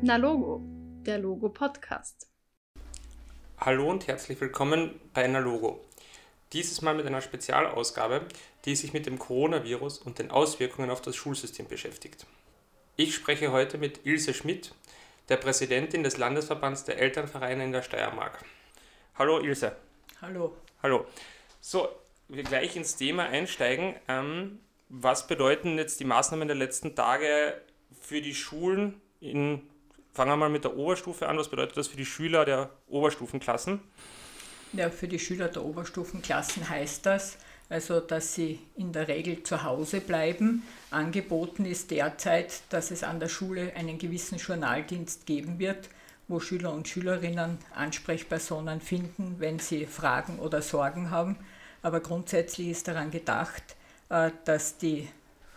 Na Logo, der Logo Podcast. Hallo und herzlich willkommen bei Na Logo. Dieses Mal mit einer Spezialausgabe, die sich mit dem Coronavirus und den Auswirkungen auf das Schulsystem beschäftigt. Ich spreche heute mit Ilse Schmidt, der Präsidentin des Landesverbands der Elternvereine in der Steiermark. Hallo Ilse. Hallo. Hallo. So, wir gleich ins Thema einsteigen. Ähm, was bedeuten jetzt die Maßnahmen der letzten Tage für die Schulen in Fangen wir mal mit der Oberstufe an. Was bedeutet das für die Schüler der Oberstufenklassen? Ja, für die Schüler der Oberstufenklassen heißt das, also dass sie in der Regel zu Hause bleiben. Angeboten ist derzeit, dass es an der Schule einen gewissen Journaldienst geben wird, wo Schüler und Schülerinnen Ansprechpersonen finden, wenn sie Fragen oder Sorgen haben. Aber grundsätzlich ist daran gedacht, äh, dass die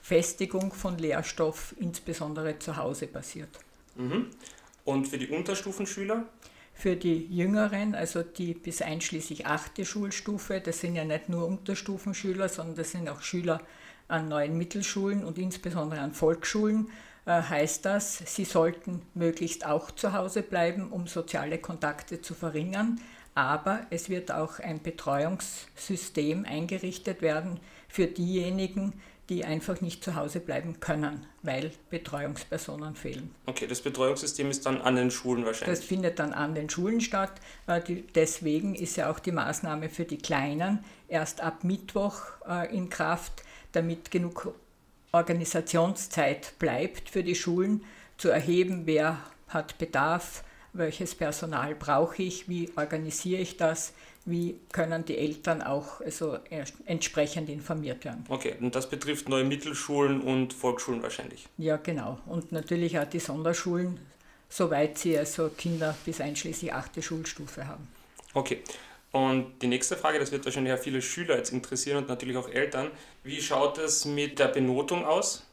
Festigung von Lehrstoff insbesondere zu Hause passiert. Mhm. Und für die Unterstufenschüler? Für die Jüngeren, also die bis einschließlich achte Schulstufe, das sind ja nicht nur Unterstufenschüler, sondern das sind auch Schüler an neuen Mittelschulen und insbesondere an Volksschulen, äh, heißt das, sie sollten möglichst auch zu Hause bleiben, um soziale Kontakte zu verringern. Aber es wird auch ein Betreuungssystem eingerichtet werden für diejenigen, die einfach nicht zu Hause bleiben können, weil Betreuungspersonen fehlen. Okay, das Betreuungssystem ist dann an den Schulen wahrscheinlich. Das findet dann an den Schulen statt. Äh, deswegen ist ja auch die Maßnahme für die Kleinen erst ab Mittwoch äh, in Kraft, damit genug Organisationszeit bleibt für die Schulen, zu erheben, wer hat Bedarf, welches Personal brauche ich, wie organisiere ich das, wie können die Eltern auch also entsprechend informiert werden. Okay, und das betrifft neue Mittelschulen und Volksschulen wahrscheinlich. Ja, genau. Und natürlich auch die Sonderschulen, soweit sie also Kinder bis einschließlich achte Schulstufe haben. Okay. Und die nächste Frage, das wird wahrscheinlich auch viele Schüler jetzt interessieren und natürlich auch Eltern. Wie schaut es mit der Benotung aus?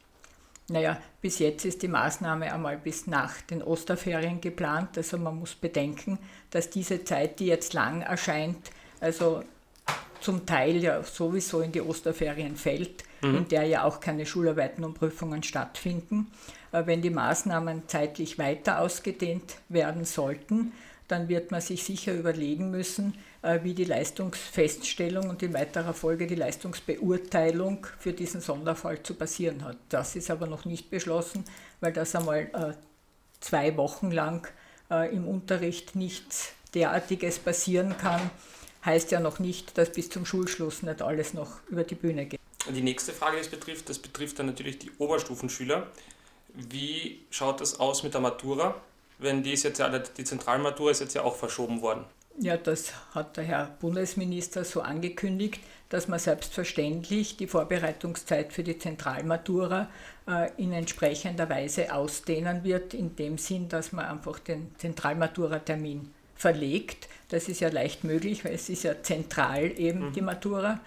Naja, bis jetzt ist die Maßnahme einmal bis nach den Osterferien geplant. Also man muss bedenken, dass diese Zeit, die jetzt lang erscheint, also zum Teil ja sowieso in die Osterferien fällt, mhm. in der ja auch keine Schularbeiten und Prüfungen stattfinden. Äh, wenn die Maßnahmen zeitlich weiter ausgedehnt werden sollten, dann wird man sich sicher überlegen müssen, äh, wie die Leistungsfeststellung und in weiterer Folge die Leistungsbeurteilung für diesen Sonderfall zu passieren hat. Das ist aber noch nicht beschlossen, weil das einmal äh, zwei Wochen lang äh, im Unterricht nichts derartiges passieren kann, heißt ja noch nicht, dass bis zum Schulschluss nicht alles noch über die Bühne geht. Die nächste Frage, die es betrifft, das betrifft dann natürlich die Oberstufenschüler. Wie schaut das aus mit der Matura? Wenn die ist jetzt ja, die Zentralmatura ist jetzt ja auch verschoben worden. Ja, das hat der Herr Bundesminister so angekündigt, dass man selbstverständlich die Vorbereitungszeit für die Zentralmatura äh, in entsprechender Weise ausdehnen wird, in dem Sinn, dass man einfach den Zentralmatura-Termin verlegt. Das ist ja leicht möglich, weil es ist ja zentral eben mhm. die Matura.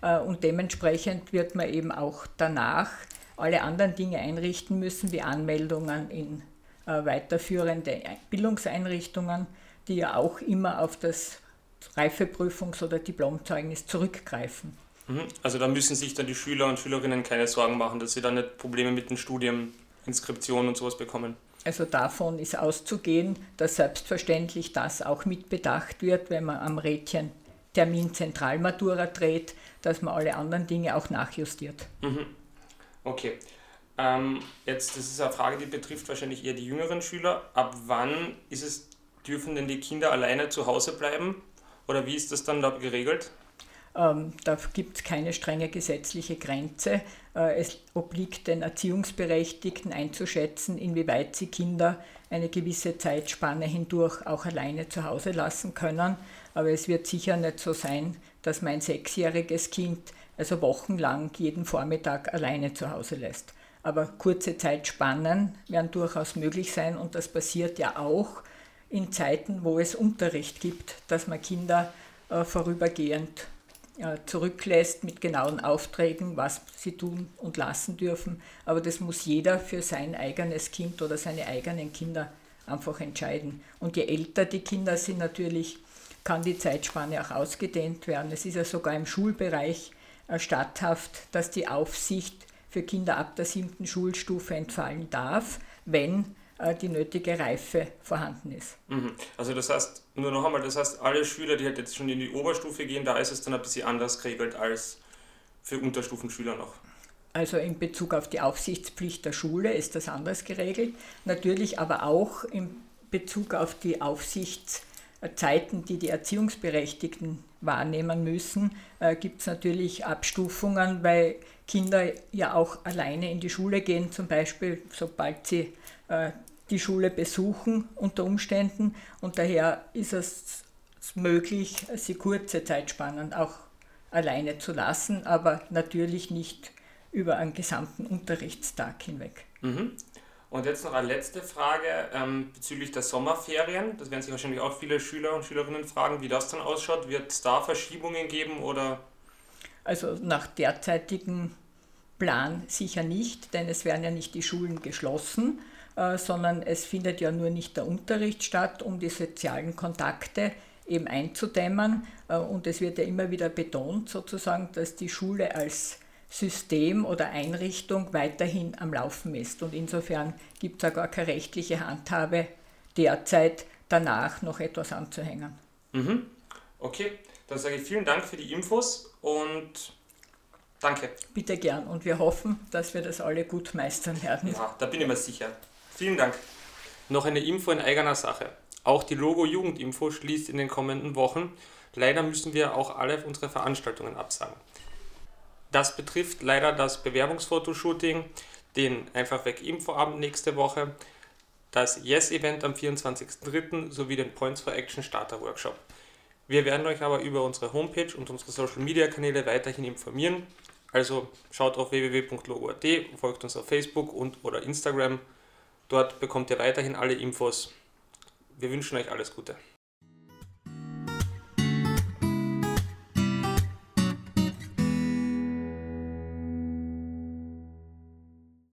Äh, und dementsprechend wird man eben auch danach alle anderen Dinge einrichten müssen, wie Anmeldungen in weiterführende Bildungseinrichtungen die ja auch immer auf das Reifeprüfungs- oder Diplomzeugnis zurückgreifen. Mhm. Also da müssen sich dann die Schüler und Schülerinnen keine Sorgen machen, dass sie dann nicht Probleme mit den Studieninskriptionen und sowas bekommen. Also davon ist auszugehen, dass selbstverständlich das auch mitbedacht wird, wenn man am Rädchen Termin Zentralmatura dreht, dass man alle anderen Dinge auch nachjustiert. Mhm. Okay. Ähm, jetzt, das ist eine Frage, die betrifft wahrscheinlich eher die jüngeren Schüler. Ab wann ist es dürfen denn die Kinder alleine zu Hause bleiben? Oder wie ist das dann da geregelt? Ähm, da gibt es keine strenge gesetzliche Grenze. Äh, es obliegt den Erziehungsberechtigten einzuschätzen, inwieweit sie Kinder eine gewisse Zeitspanne hindurch auch alleine zu Hause lassen können. Aber es wird sicher nicht so sein, dass mein sechsjähriges Kind also wochenlang jeden Vormittag alleine zu Hause lässt. Aber kurze Zeitspannen werden durchaus möglich sein und das passiert ja auch in Zeiten, wo es Unterricht gibt, dass man Kinder äh, vorübergehend äh, zurücklässt mit genauen Aufträgen, was sie tun und lassen dürfen. Aber das muss jeder für sein eigenes Kind oder seine eigenen Kinder einfach entscheiden. Und je älter die Kinder sind natürlich, kann die Zeitspanne auch ausgedehnt werden. Es ist ja sogar im Schulbereich äh, statthaft, dass die Aufsicht für Kinder ab der siebten Schulstufe entfallen darf, wenn äh, die nötige Reife vorhanden ist. Mhm. Also das heißt, nur noch einmal, das heißt, alle Schüler, die halt jetzt schon in die Oberstufe gehen, da ist es dann ein bisschen anders geregelt als für Unterstufenschüler noch. Also in Bezug auf die Aufsichtspflicht der Schule ist das anders geregelt. Natürlich aber auch in Bezug auf die Aufsichtszeiten, die die Erziehungsberechtigten wahrnehmen müssen, äh, gibt es natürlich Abstufungen, weil Kinder ja auch alleine in die Schule gehen, zum Beispiel sobald sie äh, die Schule besuchen unter Umständen. Und daher ist es möglich, sie kurze Zeitspannen auch alleine zu lassen, aber natürlich nicht über einen gesamten Unterrichtstag hinweg. Mhm. Und jetzt noch eine letzte Frage ähm, bezüglich der Sommerferien. Das werden sich wahrscheinlich auch viele Schüler und Schülerinnen fragen, wie das dann ausschaut. Wird es da Verschiebungen geben oder? Also nach derzeitigem Plan sicher nicht, denn es werden ja nicht die Schulen geschlossen, äh, sondern es findet ja nur nicht der Unterricht statt, um die sozialen Kontakte eben einzudämmen. Äh, und es wird ja immer wieder betont, sozusagen, dass die Schule als System oder Einrichtung weiterhin am Laufen ist. Und insofern gibt es auch gar keine rechtliche Handhabe derzeit danach noch etwas anzuhängen. Mhm. Okay, dann sage ich vielen Dank für die Infos und danke. Bitte gern und wir hoffen, dass wir das alle gut meistern werden. Ja, da bin ich mir sicher. Vielen Dank. Noch eine Info in eigener Sache. Auch die Logo Jugendinfo schließt in den kommenden Wochen. Leider müssen wir auch alle unsere Veranstaltungen absagen. Das betrifft leider das Bewerbungsfotoshooting, den Einfach weg Infoabend nächste Woche, das Yes-Event am 24.03. sowie den Points for Action Starter Workshop. Wir werden euch aber über unsere Homepage und unsere Social Media Kanäle weiterhin informieren. Also schaut auf www.logo.at, folgt uns auf Facebook und oder Instagram. Dort bekommt ihr weiterhin alle Infos. Wir wünschen euch alles Gute.